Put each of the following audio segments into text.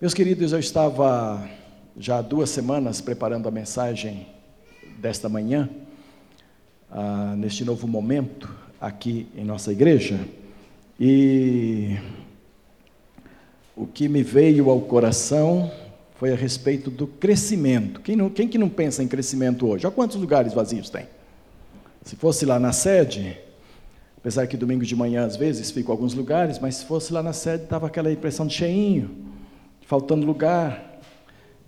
Meus queridos, eu estava já há duas semanas preparando a mensagem desta manhã, ah, neste novo momento aqui em nossa igreja, e o que me veio ao coração foi a respeito do crescimento. Quem, não, quem que não pensa em crescimento hoje? Olha quantos lugares vazios tem. Se fosse lá na sede, apesar que domingo de manhã às vezes fico alguns lugares, mas se fosse lá na sede, dava aquela impressão de cheinho faltando lugar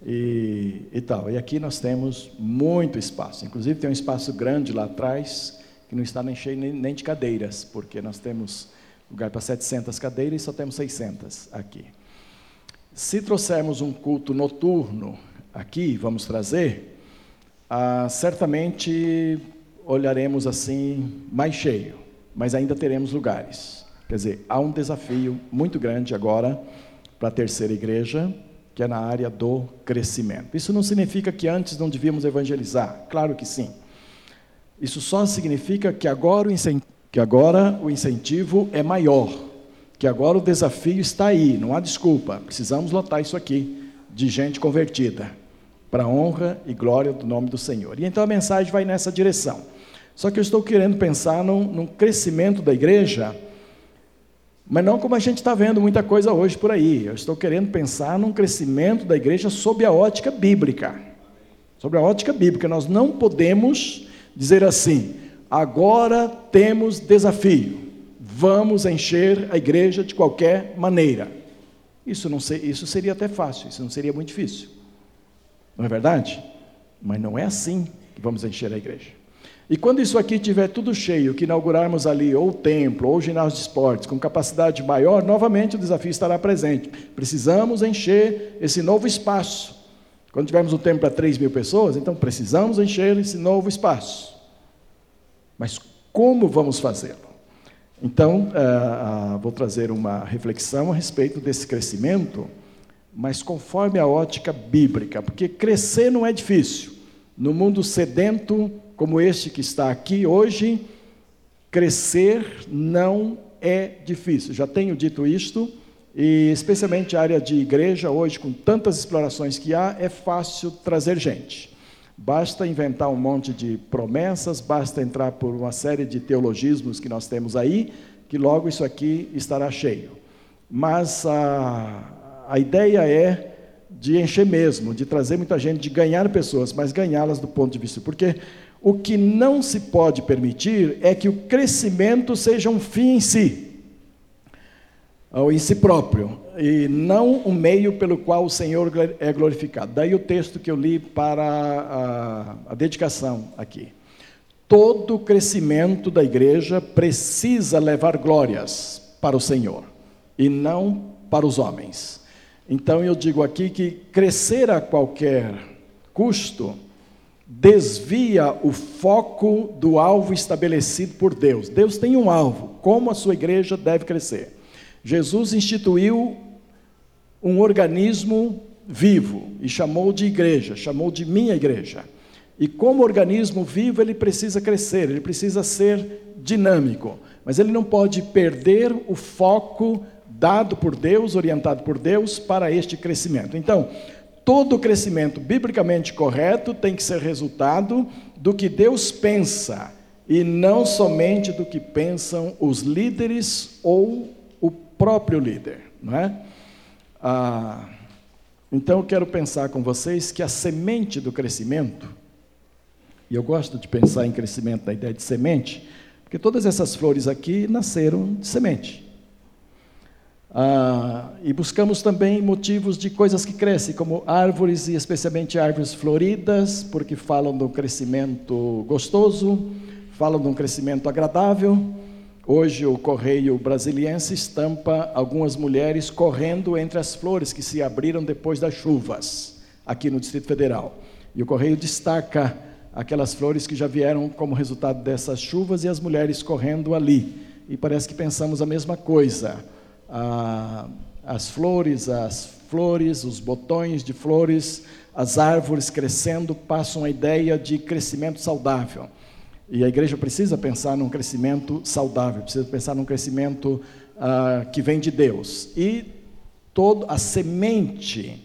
e, e tal. E aqui nós temos muito espaço. Inclusive tem um espaço grande lá atrás que não está nem cheio nem de cadeiras, porque nós temos lugar para 700 cadeiras e só temos 600 aqui. Se trouxermos um culto noturno aqui, vamos trazer, ah, certamente olharemos assim mais cheio, mas ainda teremos lugares. Quer dizer, há um desafio muito grande agora para a terceira igreja, que é na área do crescimento. Isso não significa que antes não devíamos evangelizar, claro que sim. Isso só significa que agora o, que agora o incentivo é maior, que agora o desafio está aí, não há desculpa, precisamos lotar isso aqui de gente convertida, para a honra e glória do nome do Senhor. E então a mensagem vai nessa direção. Só que eu estou querendo pensar num, num crescimento da igreja mas não como a gente está vendo muita coisa hoje por aí. Eu estou querendo pensar num crescimento da igreja sob a ótica bíblica. Sobre a ótica bíblica. Nós não podemos dizer assim, agora temos desafio, vamos encher a igreja de qualquer maneira. Isso, não ser, isso seria até fácil, isso não seria muito difícil. Não é verdade? Mas não é assim que vamos encher a igreja. E quando isso aqui tiver tudo cheio, que inaugurarmos ali ou o templo ou o ginásio de esportes com capacidade maior, novamente o desafio estará presente. Precisamos encher esse novo espaço. Quando tivermos um templo para 3 mil pessoas, então precisamos encher esse novo espaço. Mas como vamos fazê-lo? Então, uh, uh, vou trazer uma reflexão a respeito desse crescimento, mas conforme a ótica bíblica, porque crescer não é difícil. No mundo sedento, como este que está aqui hoje, crescer não é difícil. Já tenho dito isto, e especialmente a área de igreja, hoje, com tantas explorações que há, é fácil trazer gente. Basta inventar um monte de promessas, basta entrar por uma série de teologismos que nós temos aí, que logo isso aqui estará cheio. Mas a, a ideia é de encher mesmo, de trazer muita gente, de ganhar pessoas, mas ganhá-las do ponto de vista. Porque o que não se pode permitir é que o crescimento seja um fim em si, ou em si próprio, e não o um meio pelo qual o Senhor é glorificado. Daí o texto que eu li para a, a dedicação aqui. Todo crescimento da igreja precisa levar glórias para o Senhor e não para os homens. Então eu digo aqui que crescer a qualquer custo desvia o foco do alvo estabelecido por Deus. Deus tem um alvo, como a sua igreja deve crescer. Jesus instituiu um organismo vivo e chamou de igreja, chamou de minha igreja. E como organismo vivo, ele precisa crescer, ele precisa ser dinâmico, mas ele não pode perder o foco dado por Deus, orientado por Deus para este crescimento. Então, todo crescimento biblicamente correto tem que ser resultado do que Deus pensa e não somente do que pensam os líderes ou o próprio líder, não é? Ah, então eu quero pensar com vocês que a semente do crescimento, e eu gosto de pensar em crescimento na ideia de semente, porque todas essas flores aqui nasceram de semente. Ah, e buscamos também motivos de coisas que crescem, como árvores, e especialmente árvores floridas, porque falam de um crescimento gostoso, falam de um crescimento agradável. Hoje o Correio Brasiliense estampa algumas mulheres correndo entre as flores que se abriram depois das chuvas, aqui no Distrito Federal. E o Correio destaca aquelas flores que já vieram como resultado dessas chuvas e as mulheres correndo ali. E parece que pensamos a mesma coisa as flores, as flores, os botões de flores, as árvores crescendo, passam a ideia de crescimento saudável. E a igreja precisa pensar num crescimento saudável, precisa pensar num crescimento uh, que vem de Deus. E Todo, a semente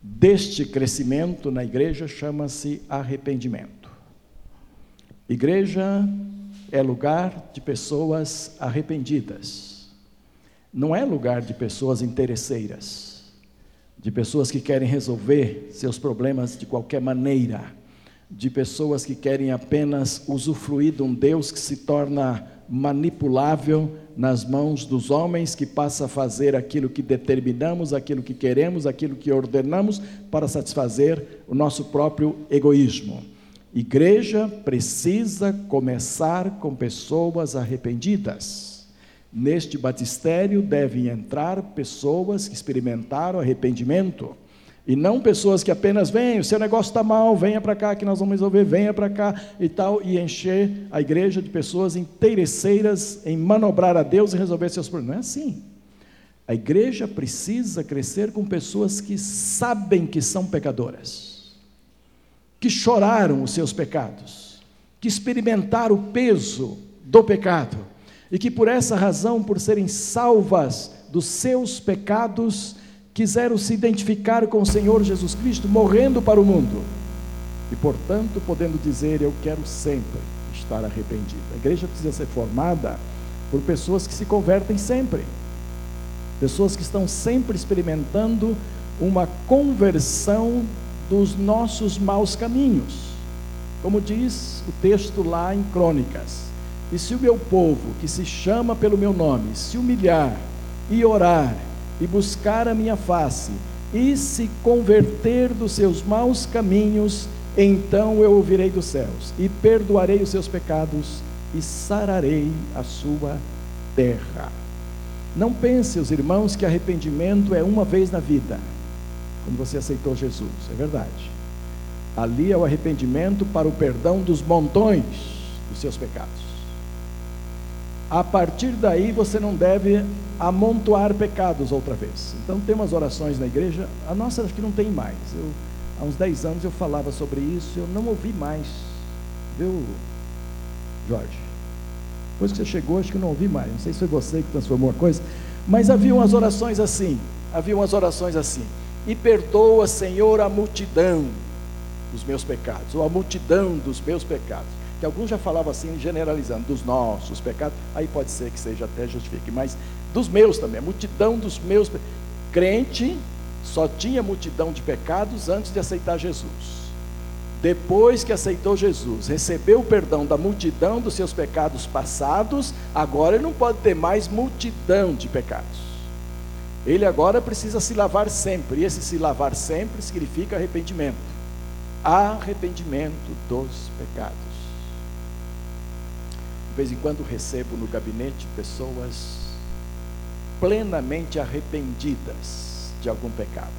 deste crescimento na igreja chama-se arrependimento. Igreja é lugar de pessoas arrependidas, não é lugar de pessoas interesseiras, de pessoas que querem resolver seus problemas de qualquer maneira, de pessoas que querem apenas usufruir de um Deus que se torna manipulável nas mãos dos homens, que passa a fazer aquilo que determinamos, aquilo que queremos, aquilo que ordenamos, para satisfazer o nosso próprio egoísmo. Igreja precisa começar com pessoas arrependidas. Neste batistério devem entrar pessoas que experimentaram arrependimento e não pessoas que apenas vêm, o seu negócio está mal, venha para cá que nós vamos resolver, venha para cá e tal, e encher a igreja de pessoas interesseiras em manobrar a Deus e resolver seus problemas. Não é assim. A igreja precisa crescer com pessoas que sabem que são pecadoras, que choraram os seus pecados, que experimentaram o peso do pecado, e que por essa razão, por serem salvas dos seus pecados, quiseram se identificar com o Senhor Jesus Cristo, morrendo para o mundo, e portanto podendo dizer: Eu quero sempre estar arrependido. A igreja precisa ser formada por pessoas que se convertem sempre, pessoas que estão sempre experimentando uma conversão dos nossos maus caminhos. Como diz o texto lá em Crônicas: E se o meu povo, que se chama pelo meu nome, se humilhar e orar, e buscar a minha face, e se converter dos seus maus caminhos, então eu ouvirei dos céus, e perdoarei os seus pecados, e sararei a sua terra. Não pense, os irmãos, que arrependimento é uma vez na vida, quando você aceitou Jesus, é verdade. Ali é o arrependimento para o perdão dos montões dos seus pecados. A partir daí você não deve amontoar pecados outra vez. Então tem umas orações na igreja, a nossa acho que não tem mais. Eu, há uns 10 anos eu falava sobre isso, eu não ouvi mais. Viu, Jorge? Depois que você chegou, acho que não ouvi mais. Não sei se foi você que transformou a coisa, mas havia umas orações assim, havia umas orações assim. E perdoa, Senhor, a multidão dos meus pecados, ou a multidão dos meus pecados que alguns já falavam assim, generalizando, dos nossos pecados, aí pode ser que seja até justifique, mas dos meus também, a multidão dos meus. Crente só tinha multidão de pecados antes de aceitar Jesus. Depois que aceitou Jesus, recebeu o perdão da multidão dos seus pecados passados, agora ele não pode ter mais multidão de pecados. Ele agora precisa se lavar sempre, e esse se lavar sempre significa arrependimento arrependimento dos pecados vez em quando recebo no gabinete pessoas plenamente arrependidas de algum pecado.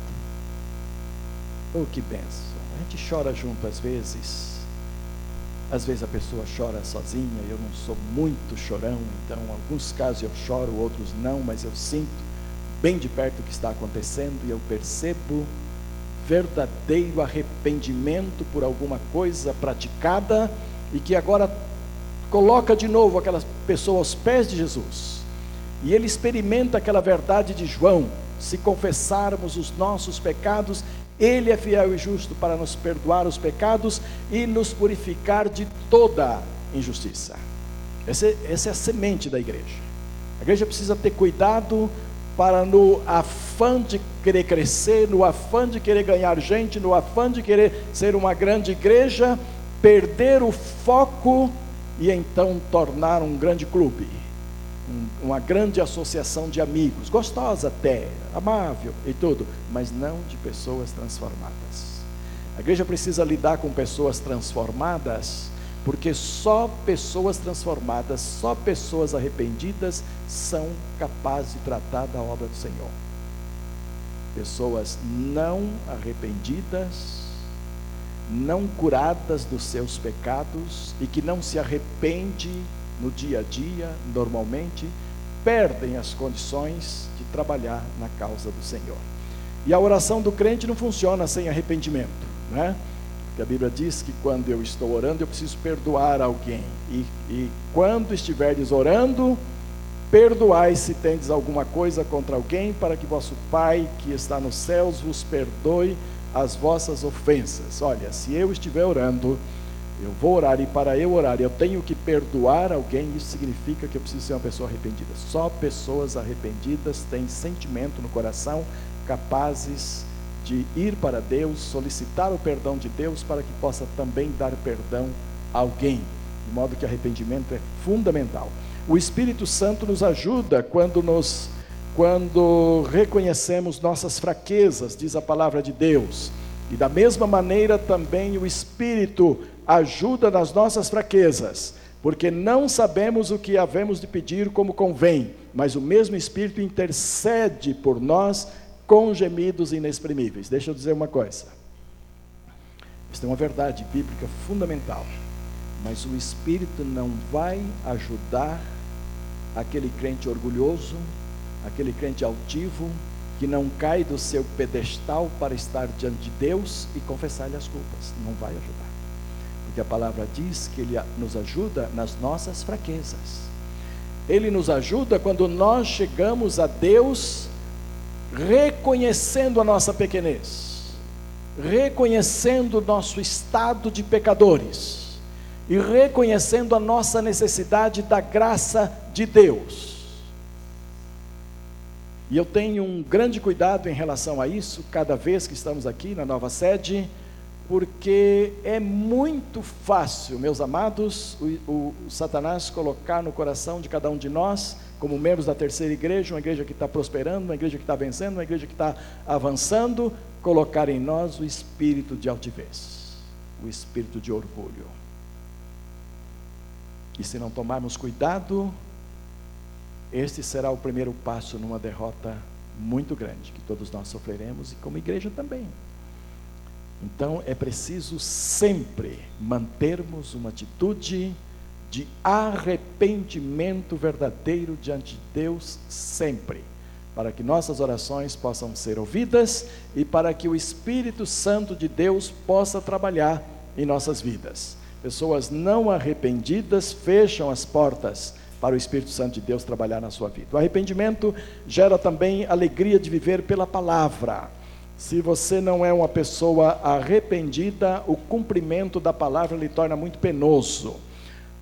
Oh, que benção! A gente chora junto às vezes. Às vezes a pessoa chora sozinha, eu não sou muito chorão, então em alguns casos eu choro, outros não, mas eu sinto bem de perto o que está acontecendo e eu percebo verdadeiro arrependimento por alguma coisa praticada e que agora coloca de novo aquela pessoa aos pés de Jesus. E ele experimenta aquela verdade de João: se confessarmos os nossos pecados, ele é fiel e justo para nos perdoar os pecados e nos purificar de toda injustiça. Essa, essa é a semente da igreja. A igreja precisa ter cuidado para, no afã de querer crescer, no afã de querer ganhar gente, no afã de querer ser uma grande igreja, perder o foco e então tornar um grande clube, um, uma grande associação de amigos, gostosa até, amável e tudo, mas não de pessoas transformadas. A igreja precisa lidar com pessoas transformadas, porque só pessoas transformadas, só pessoas arrependidas são capazes de tratar da obra do Senhor. Pessoas não arrependidas não curadas dos seus pecados e que não se arrepende no dia a dia, normalmente, perdem as condições de trabalhar na causa do Senhor. E a oração do crente não funciona sem arrependimento, né? Porque a Bíblia diz que quando eu estou orando, eu preciso perdoar alguém. E, e quando estiveres orando, Perdoai se tendes alguma coisa contra alguém, para que vosso Pai que está nos céus vos perdoe as vossas ofensas. Olha, se eu estiver orando, eu vou orar e para eu orar eu tenho que perdoar alguém, isso significa que eu preciso ser uma pessoa arrependida. Só pessoas arrependidas têm sentimento no coração, capazes de ir para Deus, solicitar o perdão de Deus para que possa também dar perdão a alguém. De modo que arrependimento é fundamental. O Espírito Santo nos ajuda quando nos quando reconhecemos nossas fraquezas, diz a palavra de Deus. E da mesma maneira também o Espírito ajuda nas nossas fraquezas, porque não sabemos o que havemos de pedir como convém, mas o mesmo Espírito intercede por nós com gemidos inexprimíveis. Deixa eu dizer uma coisa. Isso é uma verdade bíblica fundamental. Mas o Espírito não vai ajudar aquele crente orgulhoso, aquele crente altivo, que não cai do seu pedestal para estar diante de Deus e confessar-lhe as culpas. Não vai ajudar. Porque a palavra diz que Ele nos ajuda nas nossas fraquezas. Ele nos ajuda quando nós chegamos a Deus reconhecendo a nossa pequenez, reconhecendo o nosso estado de pecadores e reconhecendo a nossa necessidade da graça de Deus. E eu tenho um grande cuidado em relação a isso, cada vez que estamos aqui na nova sede, porque é muito fácil, meus amados, o, o, Satanás colocar no coração de cada um de nós, como membros da terceira igreja, uma igreja que está prosperando, uma igreja que está vencendo, uma igreja que está avançando, colocar em nós o espírito de altivez, o espírito de orgulho. E se não tomarmos cuidado, este será o primeiro passo numa derrota muito grande que todos nós sofreremos e como igreja também. Então é preciso sempre mantermos uma atitude de arrependimento verdadeiro diante de Deus, sempre, para que nossas orações possam ser ouvidas e para que o Espírito Santo de Deus possa trabalhar em nossas vidas. Pessoas não arrependidas fecham as portas para o Espírito Santo de Deus trabalhar na sua vida. O arrependimento gera também alegria de viver pela palavra. Se você não é uma pessoa arrependida, o cumprimento da palavra lhe torna muito penoso.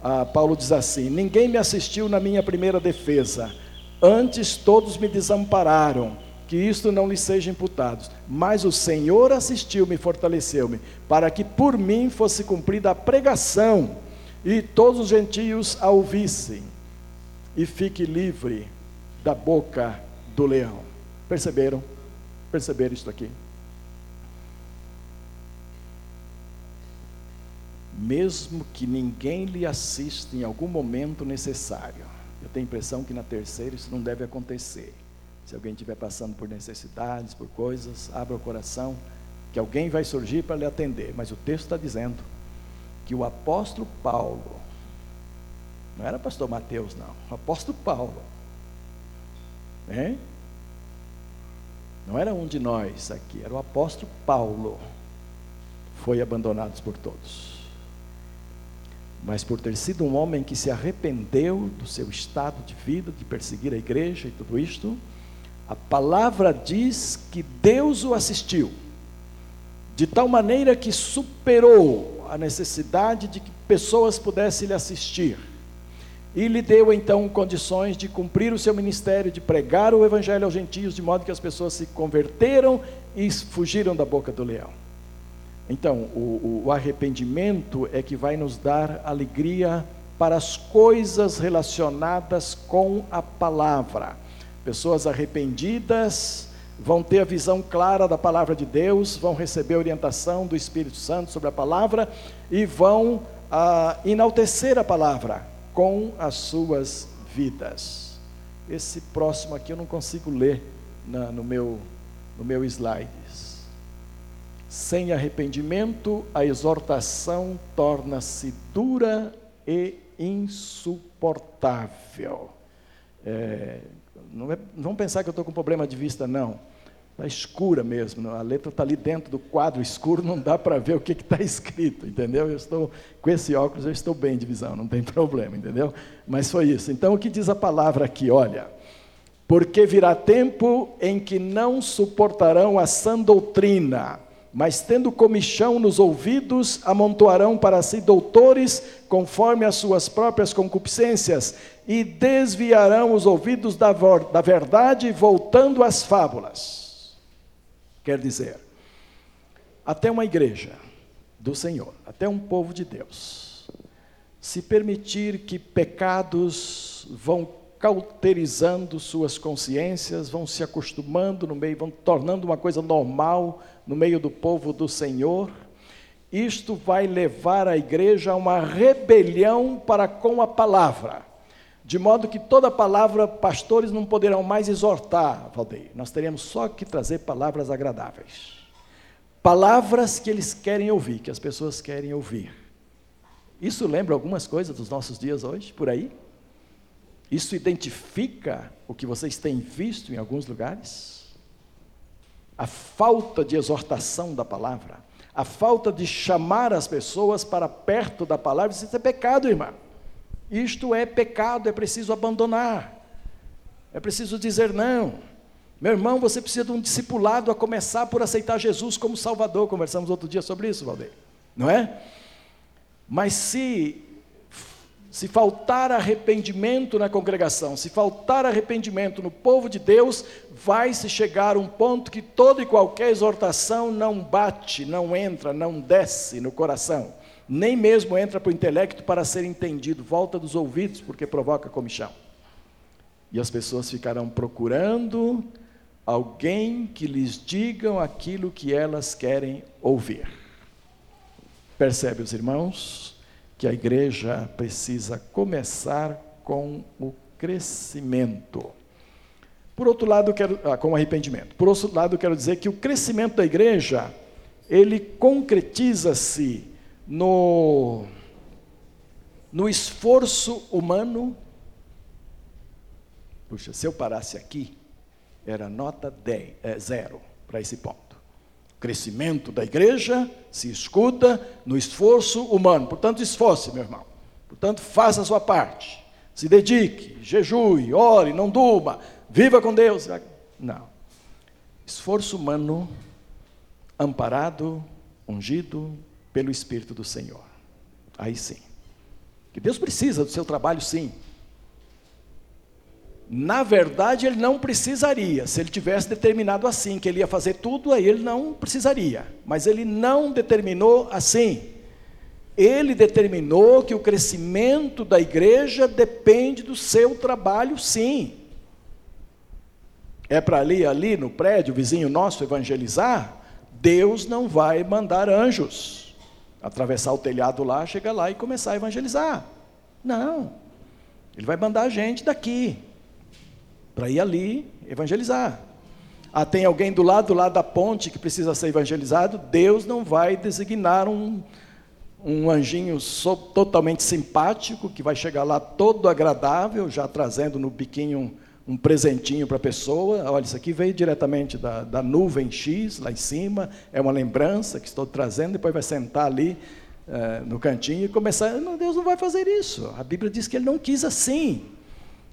Ah, Paulo diz assim: Ninguém me assistiu na minha primeira defesa, antes todos me desampararam que isto não lhe seja imputado. Mas o Senhor assistiu-me e fortaleceu-me, para que por mim fosse cumprida a pregação, e todos os gentios a ouvissem, e fique livre da boca do leão. Perceberam? Perceberam isto aqui? Mesmo que ninguém lhe assista em algum momento necessário, eu tenho a impressão que na terceira isso não deve acontecer se alguém estiver passando por necessidades, por coisas, abra o coração, que alguém vai surgir para lhe atender. Mas o texto está dizendo que o apóstolo Paulo, não era pastor Mateus, não, o apóstolo Paulo, hein? não era um de nós aqui, era o apóstolo Paulo, foi abandonado por todos. Mas por ter sido um homem que se arrependeu do seu estado de vida, de perseguir a igreja e tudo isto, a palavra diz que Deus o assistiu, de tal maneira que superou a necessidade de que pessoas pudessem lhe assistir. E lhe deu então condições de cumprir o seu ministério, de pregar o evangelho aos gentios, de modo que as pessoas se converteram e fugiram da boca do leão. Então, o, o arrependimento é que vai nos dar alegria para as coisas relacionadas com a palavra Pessoas arrependidas vão ter a visão clara da palavra de Deus, vão receber a orientação do Espírito Santo sobre a palavra e vão ah, enaltecer a palavra com as suas vidas. Esse próximo aqui eu não consigo ler na, no, meu, no meu slides. Sem arrependimento, a exortação torna-se dura e insuportável. É, não, é, não pensar que eu estou com problema de vista, não. Está escura mesmo, a letra está ali dentro do quadro escuro, não dá para ver o que está escrito, entendeu? Eu estou, com esse óculos eu estou bem de visão, não tem problema, entendeu? Mas foi isso. Então o que diz a palavra aqui? Olha, porque virá tempo em que não suportarão a sã doutrina, mas tendo comichão nos ouvidos, amontoarão para si doutores, conforme as suas próprias concupiscências, e desviarão os ouvidos da, da verdade, voltando às fábulas. Quer dizer, até uma igreja do Senhor, até um povo de Deus, se permitir que pecados vão cauterizando suas consciências, vão se acostumando no meio, vão tornando uma coisa normal no meio do povo do Senhor, isto vai levar a igreja a uma rebelião para com a palavra. De modo que toda palavra, pastores não poderão mais exortar, Valdeir. Nós teremos só que trazer palavras agradáveis. Palavras que eles querem ouvir, que as pessoas querem ouvir. Isso lembra algumas coisas dos nossos dias hoje, por aí? Isso identifica o que vocês têm visto em alguns lugares? A falta de exortação da palavra, a falta de chamar as pessoas para perto da palavra, isso é pecado, irmão. Isto é pecado, é preciso abandonar. É preciso dizer não. Meu irmão, você precisa de um discipulado a começar por aceitar Jesus como Salvador. Conversamos outro dia sobre isso, Valdeir. Não é? Mas se se faltar arrependimento na congregação, se faltar arrependimento no povo de Deus, vai se chegar um ponto que toda e qualquer exortação não bate, não entra, não desce no coração nem mesmo entra para o intelecto para ser entendido, volta dos ouvidos, porque provoca comichão. E as pessoas ficarão procurando alguém que lhes digam aquilo que elas querem ouvir. Percebe, os irmãos, que a igreja precisa começar com o crescimento. Por outro lado, quero, ah, com arrependimento. Por outro lado, quero dizer que o crescimento da igreja, ele concretiza-se no, no esforço humano. Puxa, se eu parasse aqui, era nota 10, é, zero para esse ponto. O crescimento da igreja se escuta no esforço humano. Portanto, esforce, meu irmão. Portanto, faça a sua parte. Se dedique, jejue, ore, não durma, viva com Deus. Não. Esforço humano, amparado, ungido, pelo Espírito do Senhor. Aí sim. Que Deus precisa do seu trabalho, sim. Na verdade, ele não precisaria. Se ele tivesse determinado assim, que ele ia fazer tudo, aí ele não precisaria. Mas ele não determinou assim. Ele determinou que o crescimento da igreja depende do seu trabalho, sim. É para ali, ali no prédio, vizinho nosso, evangelizar? Deus não vai mandar anjos atravessar o telhado lá, chegar lá e começar a evangelizar. Não. Ele vai mandar a gente daqui para ir ali evangelizar. Ah, tem alguém do lado, do lado da ponte que precisa ser evangelizado, Deus não vai designar um, um anjinho so, totalmente simpático, que vai chegar lá todo agradável, já trazendo no biquinho um presentinho para a pessoa. Olha, isso aqui veio diretamente da, da nuvem X, lá em cima, é uma lembrança que estou trazendo, depois vai sentar ali uh, no cantinho e começar. Não, Deus não vai fazer isso. A Bíblia diz que Ele não quis assim.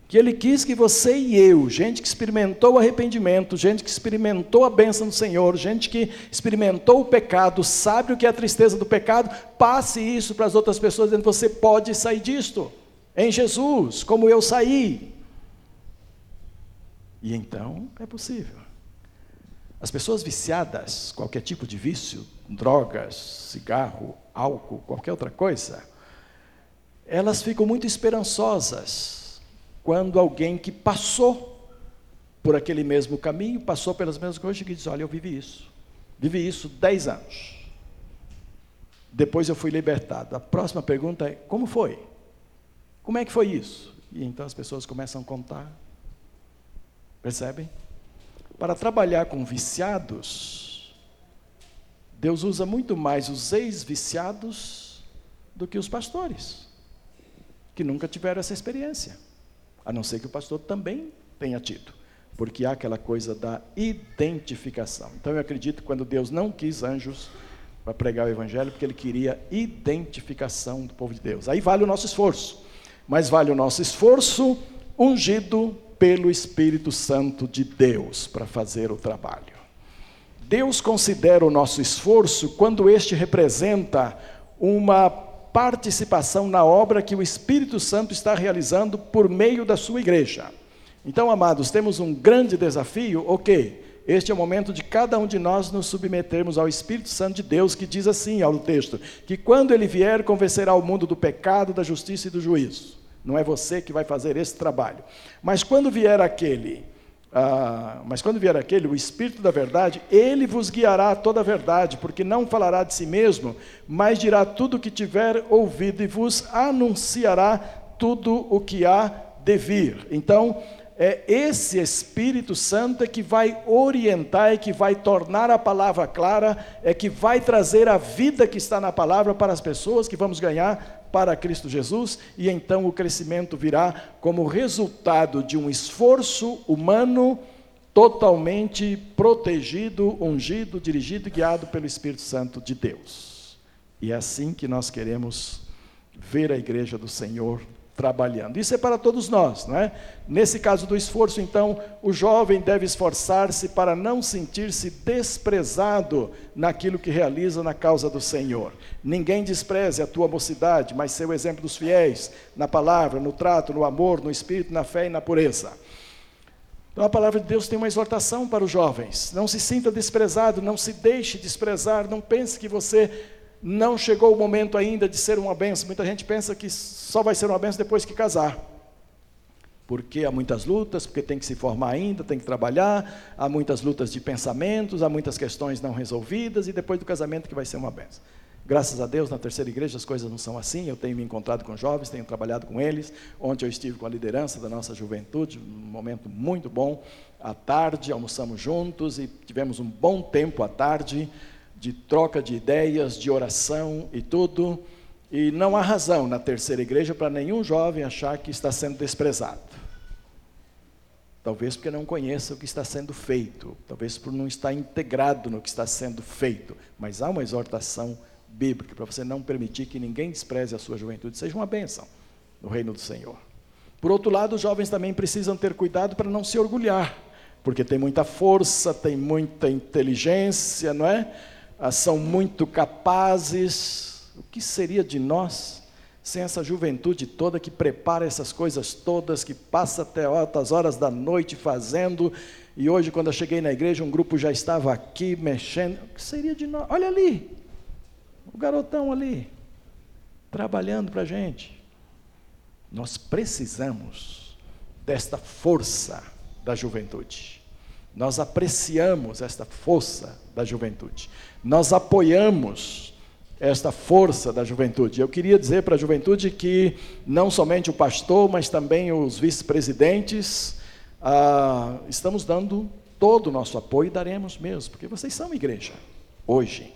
Que Ele quis que você e eu, gente que experimentou o arrependimento, gente que experimentou a bênção do Senhor, gente que experimentou o pecado, sabe o que é a tristeza do pecado, passe isso para as outras pessoas, dizendo: você pode sair disto. Em Jesus, como eu saí, e então é possível. As pessoas viciadas, qualquer tipo de vício, drogas, cigarro, álcool, qualquer outra coisa, elas ficam muito esperançosas quando alguém que passou por aquele mesmo caminho, passou pelas mesmas coisas, diz: Olha, eu vivi isso, vivi isso dez anos. Depois eu fui libertado. A próxima pergunta é: como foi? Como é que foi isso? E então as pessoas começam a contar Percebem? Para trabalhar com viciados, Deus usa muito mais os ex-viciados do que os pastores, que nunca tiveram essa experiência, a não ser que o pastor também tenha tido. porque há aquela coisa da identificação. Então eu acredito que quando Deus não quis anjos para pregar o evangelho, porque ele queria identificação do povo de Deus. Aí vale o nosso esforço, mas vale o nosso esforço ungido pelo Espírito Santo de Deus para fazer o trabalho. Deus considera o nosso esforço quando este representa uma participação na obra que o Espírito Santo está realizando por meio da sua igreja. Então, amados, temos um grande desafio, ok? Este é o momento de cada um de nós nos submetermos ao Espírito Santo de Deus, que diz assim ao texto: que quando ele vier, convencerá o mundo do pecado, da justiça e do juízo. Não é você que vai fazer esse trabalho. Mas quando vier aquele, ah, mas quando vier aquele, o Espírito da verdade, ele vos guiará a toda a verdade, porque não falará de si mesmo, mas dirá tudo o que tiver ouvido e vos anunciará tudo o que há de vir. Então, é esse Espírito Santo é que vai orientar, é que vai tornar a palavra clara, é que vai trazer a vida que está na palavra para as pessoas que vamos ganhar para Cristo Jesus, e então o crescimento virá como resultado de um esforço humano totalmente protegido, ungido, dirigido e guiado pelo Espírito Santo de Deus. E é assim que nós queremos ver a igreja do Senhor trabalhando. Isso é para todos nós, não é? Nesse caso do esforço, então, o jovem deve esforçar-se para não sentir-se desprezado naquilo que realiza na causa do Senhor. Ninguém despreze a tua mocidade, mas seu exemplo dos fiéis, na palavra, no trato, no amor, no espírito, na fé e na pureza. Então a palavra de Deus tem uma exortação para os jovens. Não se sinta desprezado, não se deixe desprezar, não pense que você não chegou o momento ainda de ser uma benção. Muita gente pensa que só vai ser uma benção depois que casar. Porque há muitas lutas, porque tem que se formar ainda, tem que trabalhar, há muitas lutas de pensamentos, há muitas questões não resolvidas, e depois do casamento que vai ser uma benção. Graças a Deus, na terceira igreja as coisas não são assim. Eu tenho me encontrado com jovens, tenho trabalhado com eles. Ontem eu estive com a liderança da nossa juventude, um momento muito bom. À tarde, almoçamos juntos e tivemos um bom tempo à tarde de troca de ideias, de oração e tudo. E não há razão na terceira igreja para nenhum jovem achar que está sendo desprezado. Talvez porque não conheça o que está sendo feito, talvez por não estar integrado no que está sendo feito. Mas há uma exortação bíblica para você não permitir que ninguém despreze a sua juventude, seja uma bênção no reino do Senhor. Por outro lado, os jovens também precisam ter cuidado para não se orgulhar, porque tem muita força, tem muita inteligência, não é? Ah, são muito capazes. O que seria de nós sem essa juventude toda que prepara essas coisas todas, que passa até altas horas da noite fazendo? E hoje, quando eu cheguei na igreja, um grupo já estava aqui mexendo. O que seria de nós? Olha ali, o garotão ali, trabalhando para a gente. Nós precisamos desta força da juventude. Nós apreciamos esta força da juventude. Nós apoiamos esta força da juventude. Eu queria dizer para a juventude que não somente o pastor, mas também os vice-presidentes, ah, estamos dando todo o nosso apoio e daremos mesmo, porque vocês são igreja hoje.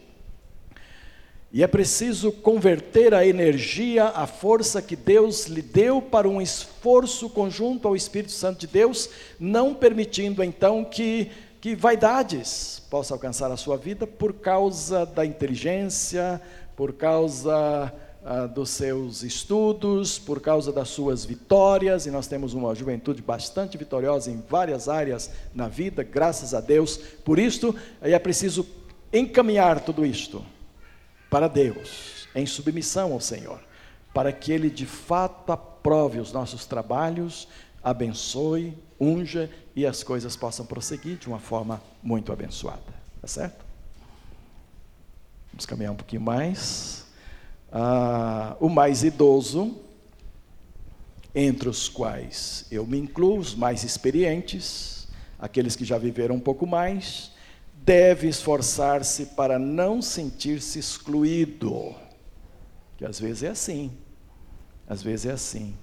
E é preciso converter a energia, a força que Deus lhe deu para um esforço conjunto ao Espírito Santo de Deus, não permitindo então que, que vaidades possam alcançar a sua vida por causa da inteligência, por causa ah, dos seus estudos, por causa das suas vitórias, e nós temos uma juventude bastante vitoriosa em várias áreas na vida, graças a Deus. Por isto, é preciso encaminhar tudo isto para Deus, em submissão ao Senhor, para que Ele de fato aprove os nossos trabalhos, abençoe, unja e as coisas possam prosseguir de uma forma muito abençoada. Tá certo? Vamos caminhar um pouquinho mais. Ah, o mais idoso, entre os quais eu me incluo, os mais experientes, aqueles que já viveram um pouco mais, deve esforçar-se para não sentir-se excluído. Que às vezes é assim. Às vezes é assim.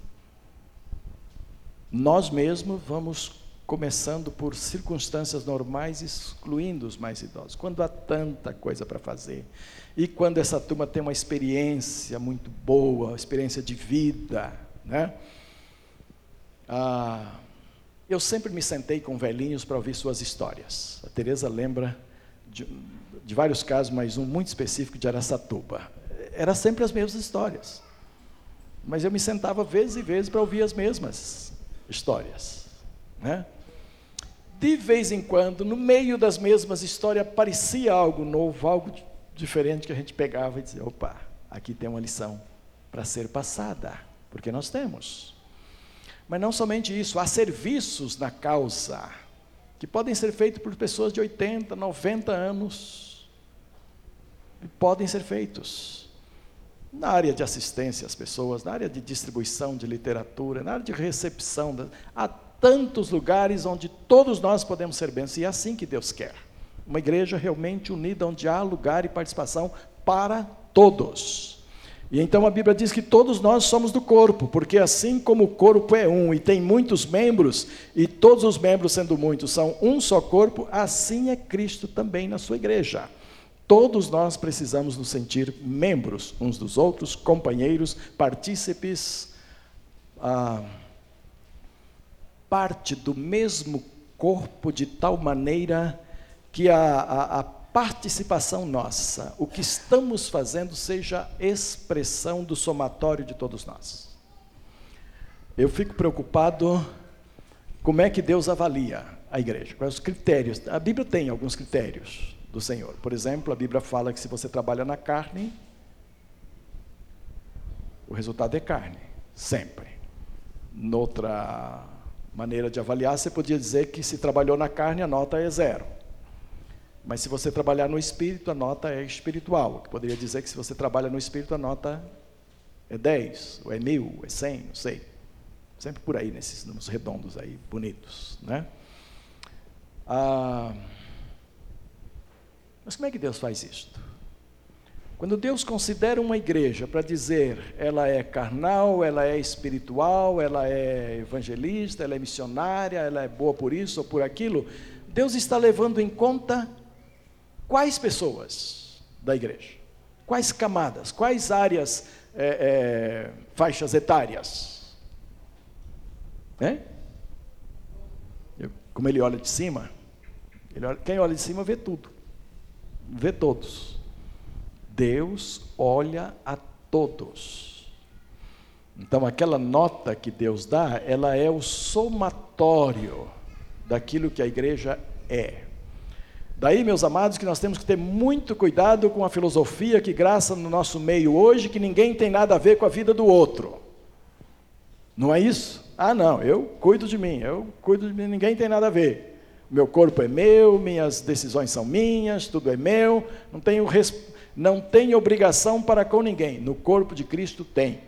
Nós mesmos vamos começando por circunstâncias normais, excluindo os mais idosos. Quando há tanta coisa para fazer. E quando essa turma tem uma experiência muito boa, experiência de vida, né? Ah, eu sempre me sentei com velhinhos para ouvir suas histórias. A Teresa lembra de, de vários casos, mas um muito específico de Aracatuba. Era sempre as mesmas histórias. Mas eu me sentava vezes e vezes para ouvir as mesmas histórias. Né? De vez em quando, no meio das mesmas histórias, aparecia algo novo, algo diferente que a gente pegava e dizia: opa, aqui tem uma lição para ser passada, porque nós temos. Mas não somente isso, há serviços na causa que podem ser feitos por pessoas de 80, 90 anos. E podem ser feitos. Na área de assistência às pessoas, na área de distribuição de literatura, na área de recepção. Há tantos lugares onde todos nós podemos ser bênçãos, e é assim que Deus quer. Uma igreja realmente unida, onde há lugar e participação para todos. E então a Bíblia diz que todos nós somos do corpo, porque assim como o corpo é um e tem muitos membros, e todos os membros, sendo muitos, são um só corpo, assim é Cristo também na sua igreja. Todos nós precisamos nos sentir membros uns dos outros, companheiros, partícipes, ah, parte do mesmo corpo, de tal maneira que a, a, a participação nossa, o que estamos fazendo, seja expressão do somatório de todos nós. Eu fico preocupado como é que Deus avalia a igreja, quais os critérios. A Bíblia tem alguns critérios do Senhor. Por exemplo, a Bíblia fala que se você trabalha na carne, o resultado é carne, sempre. Noutra maneira de avaliar, você podia dizer que se trabalhou na carne, a nota é zero. Mas se você trabalhar no espírito, a nota é espiritual. Eu poderia dizer que se você trabalha no espírito, a nota é 10, ou é mil, é 100, não sei. Sempre por aí, nesses números redondos aí, bonitos. Né? Ah, mas como é que Deus faz isto? Quando Deus considera uma igreja para dizer ela é carnal, ela é espiritual, ela é evangelista, ela é missionária, ela é boa por isso ou por aquilo, Deus está levando em conta Quais pessoas da igreja? Quais camadas? Quais áreas, é, é, faixas etárias? É? Eu, como ele olha de cima, olha, quem olha de cima vê tudo, vê todos. Deus olha a todos. Então, aquela nota que Deus dá, ela é o somatório daquilo que a igreja é. Daí, meus amados, que nós temos que ter muito cuidado com a filosofia que graça no nosso meio hoje, que ninguém tem nada a ver com a vida do outro. Não é isso? Ah, não, eu cuido de mim, eu cuido de mim, ninguém tem nada a ver. Meu corpo é meu, minhas decisões são minhas, tudo é meu, não tenho, não tenho obrigação para com ninguém. No corpo de Cristo tem.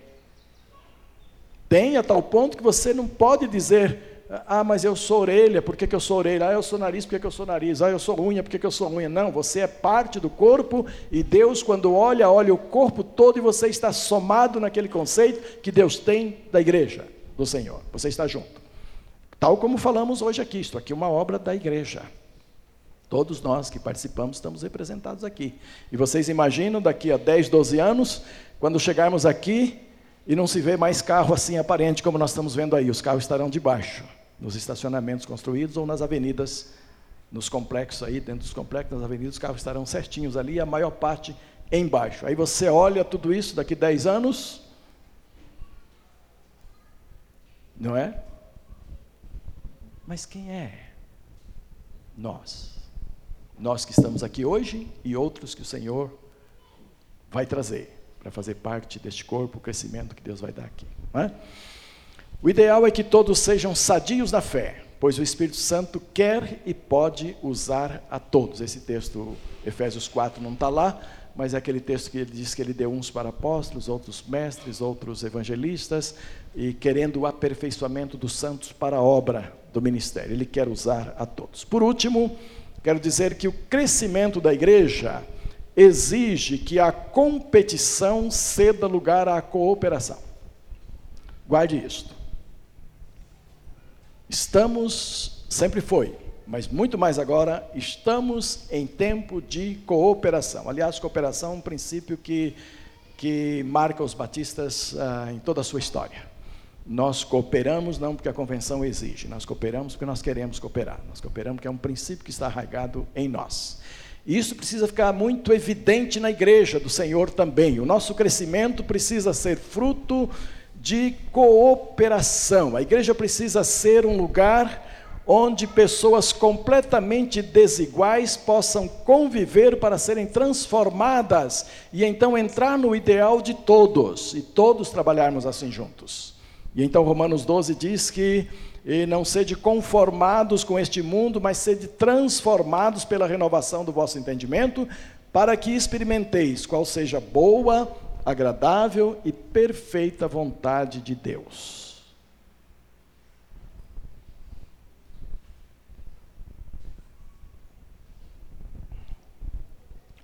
Tem a tal ponto que você não pode dizer, ah, mas eu sou orelha, por que, que eu sou orelha? Ah, eu sou nariz, por que, que eu sou nariz? Ah, eu sou unha, por que, que eu sou unha? Não, você é parte do corpo e Deus, quando olha, olha o corpo todo e você está somado naquele conceito que Deus tem da igreja, do Senhor. Você está junto. Tal como falamos hoje aqui, isto aqui é uma obra da igreja. Todos nós que participamos estamos representados aqui. E vocês imaginam daqui a 10, 12 anos, quando chegarmos aqui e não se vê mais carro assim aparente como nós estamos vendo aí, os carros estarão debaixo nos estacionamentos construídos ou nas avenidas, nos complexos aí, dentro dos complexos, nas avenidas, os carros estarão certinhos ali, a maior parte embaixo. Aí você olha tudo isso daqui 10 anos, não é? Mas quem é? Nós. Nós que estamos aqui hoje e outros que o Senhor vai trazer para fazer parte deste corpo, o crescimento que Deus vai dar aqui. É? O ideal é que todos sejam sadios na fé, pois o Espírito Santo quer e pode usar a todos. Esse texto, Efésios 4, não está lá, mas é aquele texto que ele diz que ele deu uns para apóstolos, outros mestres, outros evangelistas, e querendo o aperfeiçoamento dos santos para a obra do ministério. Ele quer usar a todos. Por último, quero dizer que o crescimento da igreja exige que a competição ceda lugar à cooperação. Guarde isto. Estamos, sempre foi, mas muito mais agora, estamos em tempo de cooperação. Aliás, cooperação é um princípio que, que marca os batistas ah, em toda a sua história. Nós cooperamos não porque a convenção exige, nós cooperamos porque nós queremos cooperar. Nós cooperamos porque é um princípio que está arraigado em nós. Isso precisa ficar muito evidente na igreja do Senhor também. O nosso crescimento precisa ser fruto de cooperação. A igreja precisa ser um lugar onde pessoas completamente desiguais possam conviver para serem transformadas e então entrar no ideal de todos e todos trabalharmos assim juntos. E então Romanos 12 diz que e não sede conformados com este mundo, mas sede transformados pela renovação do vosso entendimento, para que experimenteis qual seja boa, agradável e perfeita vontade de Deus.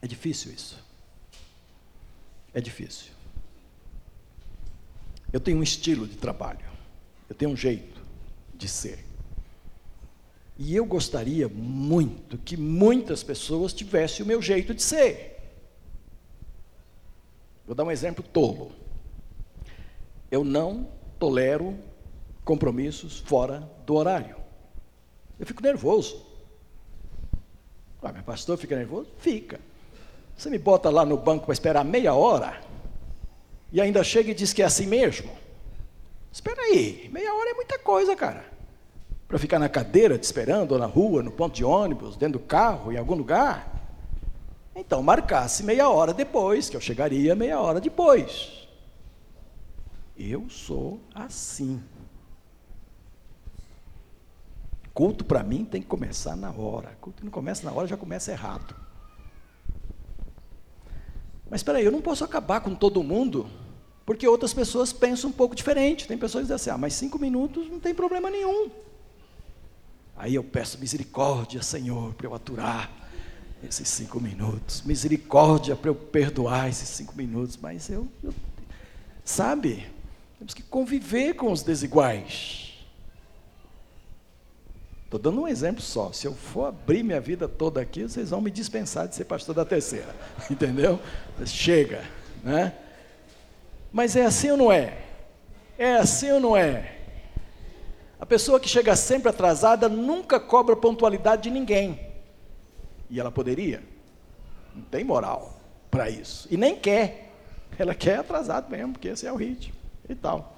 É difícil isso. É difícil. Eu tenho um estilo de trabalho, eu tenho um jeito de ser. E eu gostaria muito que muitas pessoas tivessem o meu jeito de ser. Vou dar um exemplo tolo. Eu não tolero compromissos fora do horário. Eu fico nervoso. Ah, meu pastor fica nervoso? Fica. Você me bota lá no banco para esperar meia hora e ainda chega e diz que é assim mesmo? Espera aí, meia hora é muita coisa, cara. Para ficar na cadeira te esperando, ou na rua, no ponto de ônibus, dentro do carro, em algum lugar. Então marcasse meia hora depois, que eu chegaria meia hora depois. Eu sou assim. Culto para mim tem que começar na hora. Culto não começa na hora já começa errado. Mas espera aí, eu não posso acabar com todo mundo, porque outras pessoas pensam um pouco diferente. Tem pessoas que dizem assim, ah, mas cinco minutos não tem problema nenhum. Aí eu peço misericórdia, Senhor, para eu aturar esses cinco minutos. Misericórdia para eu perdoar esses cinco minutos. Mas eu, eu sabe, temos que conviver com os desiguais. Estou dando um exemplo só. Se eu for abrir minha vida toda aqui, vocês vão me dispensar de ser pastor da terceira. Entendeu? Chega. Né? Mas é assim ou não é? É assim ou não é? A pessoa que chega sempre atrasada nunca cobra pontualidade de ninguém. E ela poderia. Não tem moral para isso. E nem quer. Ela quer atrasado mesmo, porque esse é o ritmo e tal.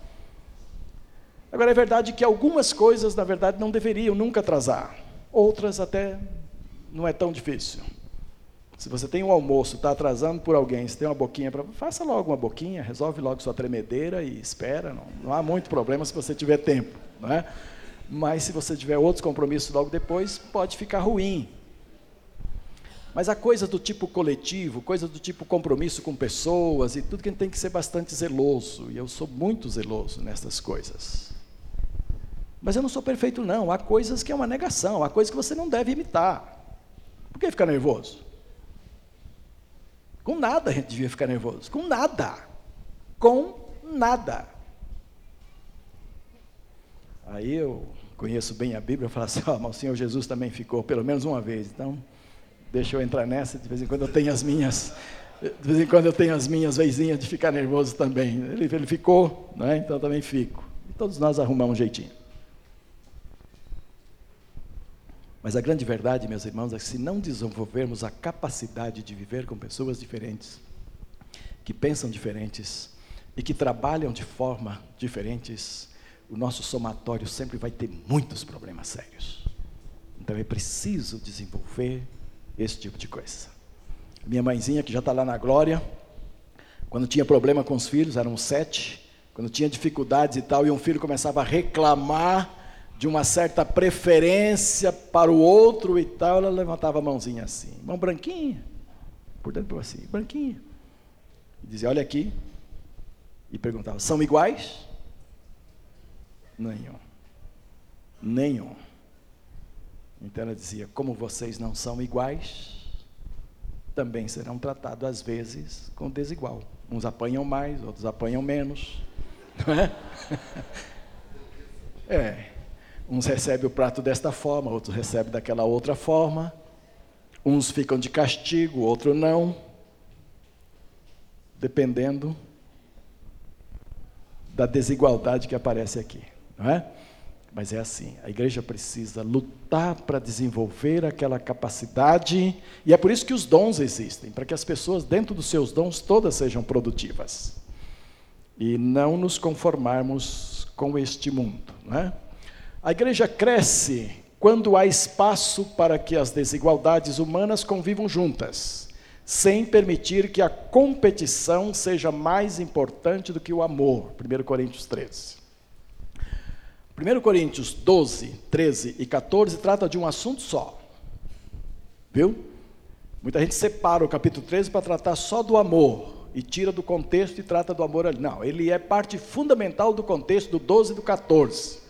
Agora é verdade que algumas coisas, na verdade, não deveriam nunca atrasar. Outras até não é tão difícil. Se você tem um almoço, está atrasando por alguém, se tem uma boquinha para. Faça logo uma boquinha, resolve logo sua tremedeira e espera. Não, não há muito problema se você tiver tempo. Não é? Mas se você tiver outros compromissos logo depois, pode ficar ruim. Mas a coisa do tipo coletivo, coisa do tipo compromisso com pessoas e tudo que a gente tem que ser bastante zeloso. E eu sou muito zeloso nessas coisas. Mas eu não sou perfeito, não. Há coisas que é uma negação, há coisas que você não deve imitar. Por que ficar nervoso? Com nada a gente devia ficar nervoso. Com nada. Com nada. Aí eu conheço bem a Bíblia, falo assim, oh, mas o Senhor Jesus também ficou pelo menos uma vez, então deixa eu entrar nessa, de vez em quando eu tenho as minhas, de vez em quando eu tenho as minhas vezinhas de ficar nervoso também. Ele, ele ficou, né? então também fico. E todos nós arrumamos um jeitinho. Mas a grande verdade, meus irmãos, é que se não desenvolvermos a capacidade de viver com pessoas diferentes, que pensam diferentes e que trabalham de forma diferentes, o nosso somatório sempre vai ter muitos problemas sérios. Então é preciso desenvolver esse tipo de coisa. Minha mãezinha, que já está lá na glória, quando tinha problema com os filhos, eram sete, quando tinha dificuldades e tal, e um filho começava a reclamar de uma certa preferência para o outro e tal, ela levantava a mãozinha assim, mão branquinha, por dentro assim, branquinha. E dizia, olha aqui, e perguntava, são iguais? Nenhum. Nenhum. Então ela dizia, como vocês não são iguais, também serão tratados às vezes com desigual. Uns apanham mais, outros apanham menos. Não é? É. Uns recebem o prato desta forma, outros recebem daquela outra forma. Uns ficam de castigo, outros não. Dependendo da desigualdade que aparece aqui, não é? Mas é assim, a igreja precisa lutar para desenvolver aquela capacidade, e é por isso que os dons existem, para que as pessoas, dentro dos seus dons, todas sejam produtivas. E não nos conformarmos com este mundo. Não é? A igreja cresce quando há espaço para que as desigualdades humanas convivam juntas, sem permitir que a competição seja mais importante do que o amor. 1 Coríntios 13. 1 Coríntios 12, 13 e 14 trata de um assunto só. Viu? Muita gente separa o capítulo 13 para tratar só do amor e tira do contexto e trata do amor ali. Não, ele é parte fundamental do contexto do 12 e do 14.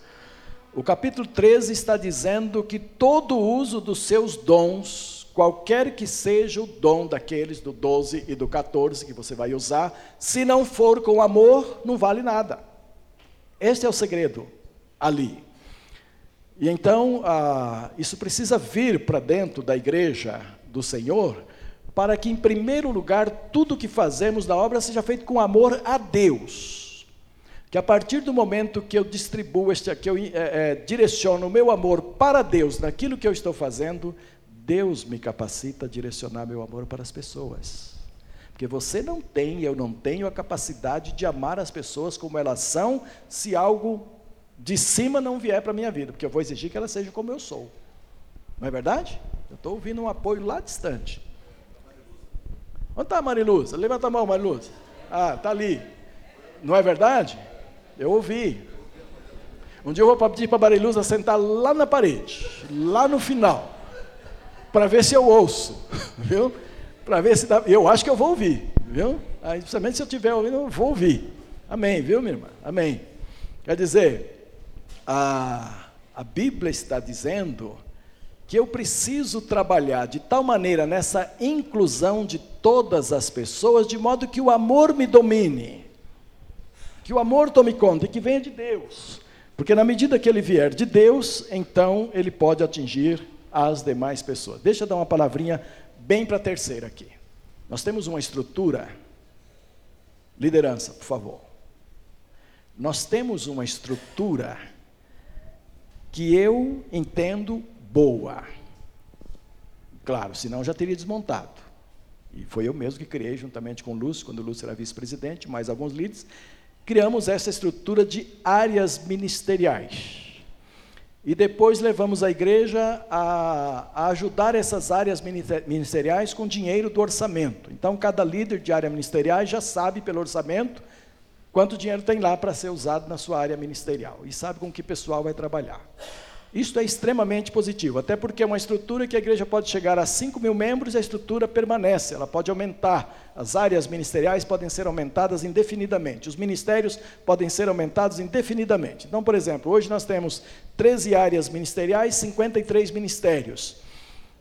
O capítulo 13 está dizendo que todo uso dos seus dons, qualquer que seja o dom daqueles do 12 e do 14 que você vai usar, se não for com amor, não vale nada. Este é o segredo ali. E então, ah, isso precisa vir para dentro da igreja do Senhor, para que, em primeiro lugar, tudo que fazemos na obra seja feito com amor a Deus. Que a partir do momento que eu distribuo, este, que eu é, é, direciono o meu amor para Deus naquilo que eu estou fazendo, Deus me capacita a direcionar meu amor para as pessoas. Porque você não tem, eu não tenho a capacidade de amar as pessoas como elas são, se algo de cima não vier para a minha vida, porque eu vou exigir que ela seja como eu sou. Não é verdade? Eu estou ouvindo um apoio lá distante. Onde está a Mariluz? Levanta a mão, Mariluz. Ah, está ali. Não é verdade? Eu ouvi. Um dia eu vou pedir para a Mariluza sentar lá na parede, lá no final, para ver se eu ouço, viu? Para ver se dá. Eu acho que eu vou ouvir, viu? Aí, principalmente se eu estiver ouvindo, eu vou ouvir. Amém, viu, minha irmã? Amém. Quer dizer, a, a Bíblia está dizendo que eu preciso trabalhar de tal maneira nessa inclusão de todas as pessoas, de modo que o amor me domine, que o amor tome conta e que venha de Deus. Porque na medida que ele vier de Deus, então ele pode atingir as demais pessoas. Deixa eu dar uma palavrinha bem para a terceira aqui. Nós temos uma estrutura, liderança, por favor. Nós temos uma estrutura que eu entendo boa. Claro, senão já teria desmontado. E foi eu mesmo que criei, juntamente com o Lúcio, quando o Lúcio era vice-presidente, mais alguns líderes, criamos essa estrutura de áreas ministeriais. E depois levamos a igreja a, a, ajudar essas áreas ministeriais com dinheiro do orçamento. Então, cada líder de área ministerial já sabe pelo orçamento quanto dinheiro tem lá para ser usado na sua área ministerial e sabe com que pessoal vai trabalhar. Isso é extremamente positivo, até porque é uma estrutura que a igreja pode chegar a 5 mil membros e a estrutura permanece, ela pode aumentar. As áreas ministeriais podem ser aumentadas indefinidamente, os ministérios podem ser aumentados indefinidamente. Então, por exemplo, hoje nós temos 13 áreas ministeriais, 53 ministérios.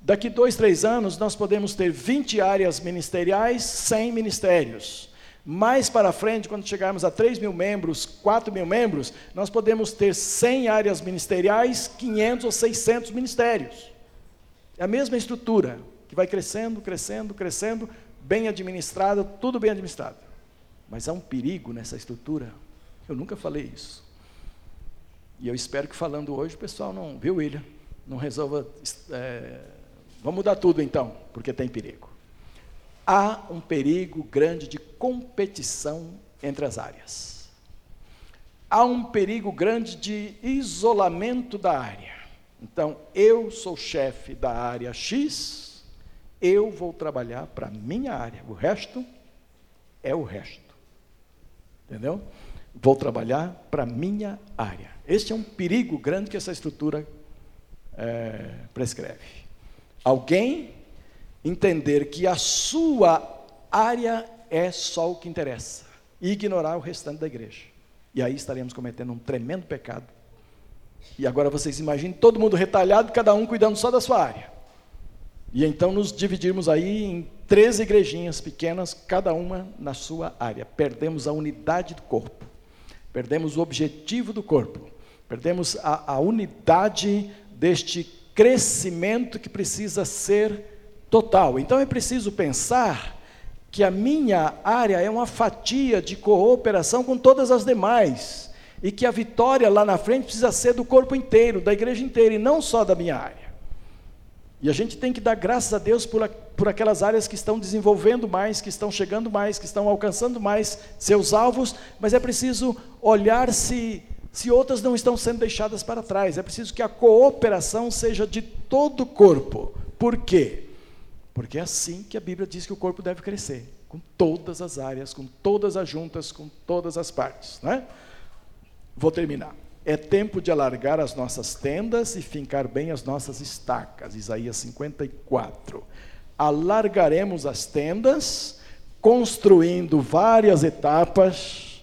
Daqui dois, três anos, nós podemos ter 20 áreas ministeriais, 100 ministérios. Mais para frente, quando chegarmos a 3 mil membros, 4 mil membros, nós podemos ter 100 áreas ministeriais, 500 ou 600 ministérios. É a mesma estrutura, que vai crescendo, crescendo, crescendo, bem administrada, tudo bem administrado. Mas há um perigo nessa estrutura. Eu nunca falei isso. E eu espero que falando hoje o pessoal não, viu, William? Não resolva. É, vamos mudar tudo então, porque tem perigo há um perigo grande de competição entre as áreas. Há um perigo grande de isolamento da área. Então, eu sou chefe da área X, eu vou trabalhar para a minha área, o resto é o resto. Entendeu? Vou trabalhar para a minha área. Este é um perigo grande que essa estrutura é, prescreve. Alguém entender que a sua área é só o que interessa e ignorar o restante da igreja. E aí estaremos cometendo um tremendo pecado. E agora vocês imaginem todo mundo retalhado, cada um cuidando só da sua área. E então nos dividirmos aí em três igrejinhas pequenas, cada uma na sua área. Perdemos a unidade do corpo, perdemos o objetivo do corpo, perdemos a, a unidade deste crescimento que precisa ser total. Então é preciso pensar que a minha área é uma fatia de cooperação com todas as demais e que a vitória lá na frente precisa ser do corpo inteiro, da igreja inteira e não só da minha área. E a gente tem que dar graças a Deus por, por aquelas áreas que estão desenvolvendo mais, que estão chegando mais, que estão alcançando mais seus alvos, mas é preciso olhar se, se outras não estão sendo deixadas para trás. É preciso que a cooperação seja de todo o corpo. Por quê? Porque é assim que a Bíblia diz que o corpo deve crescer, com todas as áreas, com todas as juntas, com todas as partes. Né? Vou terminar. É tempo de alargar as nossas tendas e fincar bem as nossas estacas. Isaías 54. Alargaremos as tendas, construindo várias etapas.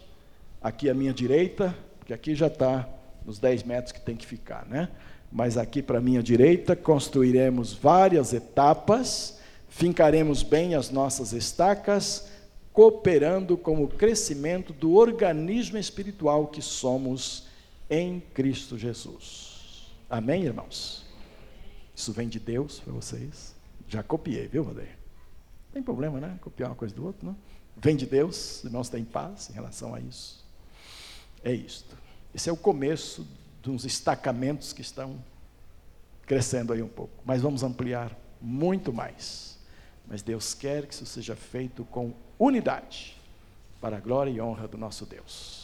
Aqui à minha direita, porque aqui já está nos 10 metros que tem que ficar, né? Mas aqui para minha direita, construiremos várias etapas fincaremos bem as nossas estacas, cooperando com o crescimento do organismo espiritual que somos em Cristo Jesus. Amém, irmãos? Isso vem de Deus para vocês. Já copiei, viu, Vadeir? Não tem problema, né? Copiar uma coisa do outro, não? Vem de Deus, irmãos têm paz em relação a isso. É isto. Esse é o começo de uns estacamentos que estão crescendo aí um pouco. Mas vamos ampliar muito mais. Mas Deus quer que isso seja feito com unidade, para a glória e honra do nosso Deus.